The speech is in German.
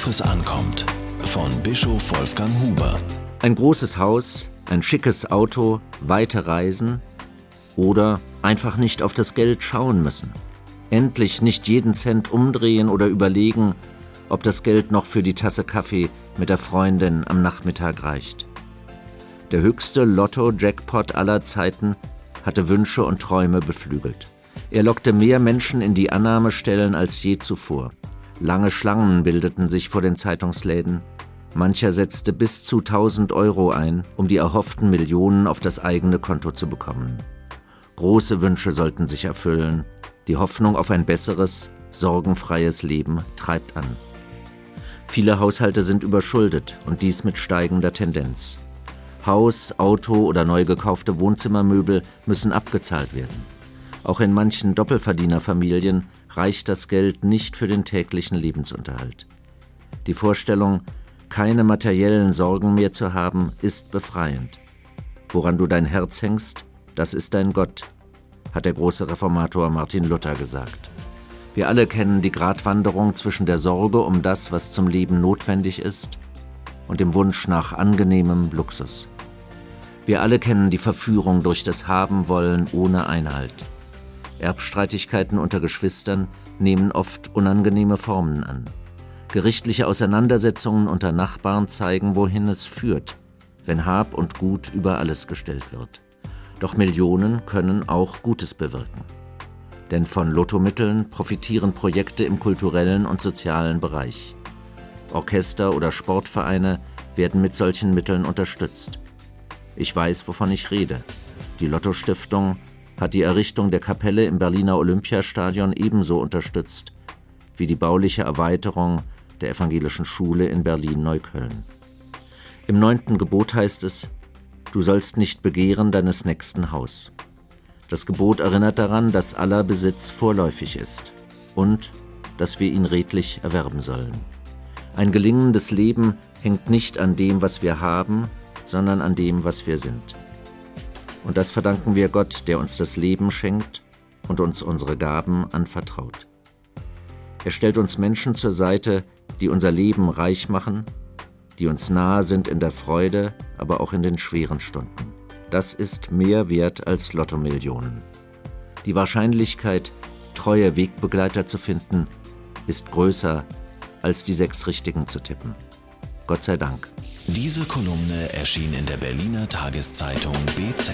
Worauf es ankommt. Von Bischof Wolfgang Huber. Ein großes Haus, ein schickes Auto, weite Reisen oder einfach nicht auf das Geld schauen müssen. Endlich nicht jeden Cent umdrehen oder überlegen, ob das Geld noch für die Tasse Kaffee mit der Freundin am Nachmittag reicht. Der höchste Lotto-Jackpot aller Zeiten hatte Wünsche und Träume beflügelt. Er lockte mehr Menschen in die Annahmestellen als je zuvor. Lange Schlangen bildeten sich vor den Zeitungsläden. Mancher setzte bis zu 1000 Euro ein, um die erhofften Millionen auf das eigene Konto zu bekommen. Große Wünsche sollten sich erfüllen. Die Hoffnung auf ein besseres, sorgenfreies Leben treibt an. Viele Haushalte sind überschuldet und dies mit steigender Tendenz. Haus, Auto oder neu gekaufte Wohnzimmermöbel müssen abgezahlt werden. Auch in manchen Doppelverdienerfamilien reicht das Geld nicht für den täglichen Lebensunterhalt. Die Vorstellung, keine materiellen Sorgen mehr zu haben, ist befreiend. Woran du dein Herz hängst, das ist dein Gott, hat der große Reformator Martin Luther gesagt. Wir alle kennen die Gratwanderung zwischen der Sorge um das, was zum Leben notwendig ist, und dem Wunsch nach angenehmem Luxus. Wir alle kennen die Verführung durch das Haben wollen ohne Einhalt. Erbstreitigkeiten unter Geschwistern nehmen oft unangenehme Formen an. Gerichtliche Auseinandersetzungen unter Nachbarn zeigen, wohin es führt, wenn Hab und Gut über alles gestellt wird. Doch Millionen können auch Gutes bewirken. Denn von Lottomitteln profitieren Projekte im kulturellen und sozialen Bereich. Orchester oder Sportvereine werden mit solchen Mitteln unterstützt. Ich weiß, wovon ich rede. Die Lotto Stiftung hat die Errichtung der Kapelle im Berliner Olympiastadion ebenso unterstützt wie die bauliche Erweiterung der evangelischen Schule in Berlin-Neukölln. Im neunten Gebot heißt es, du sollst nicht begehren deines nächsten Haus. Das Gebot erinnert daran, dass aller Besitz vorläufig ist und dass wir ihn redlich erwerben sollen. Ein gelingendes Leben hängt nicht an dem, was wir haben, sondern an dem, was wir sind. Und das verdanken wir Gott, der uns das Leben schenkt und uns unsere Gaben anvertraut. Er stellt uns Menschen zur Seite, die unser Leben reich machen, die uns nahe sind in der Freude, aber auch in den schweren Stunden. Das ist mehr wert als Lottomillionen. Die Wahrscheinlichkeit, treue Wegbegleiter zu finden, ist größer als die sechs Richtigen zu tippen. Gott sei Dank. Diese Kolumne erschien in der Berliner Tageszeitung BZ.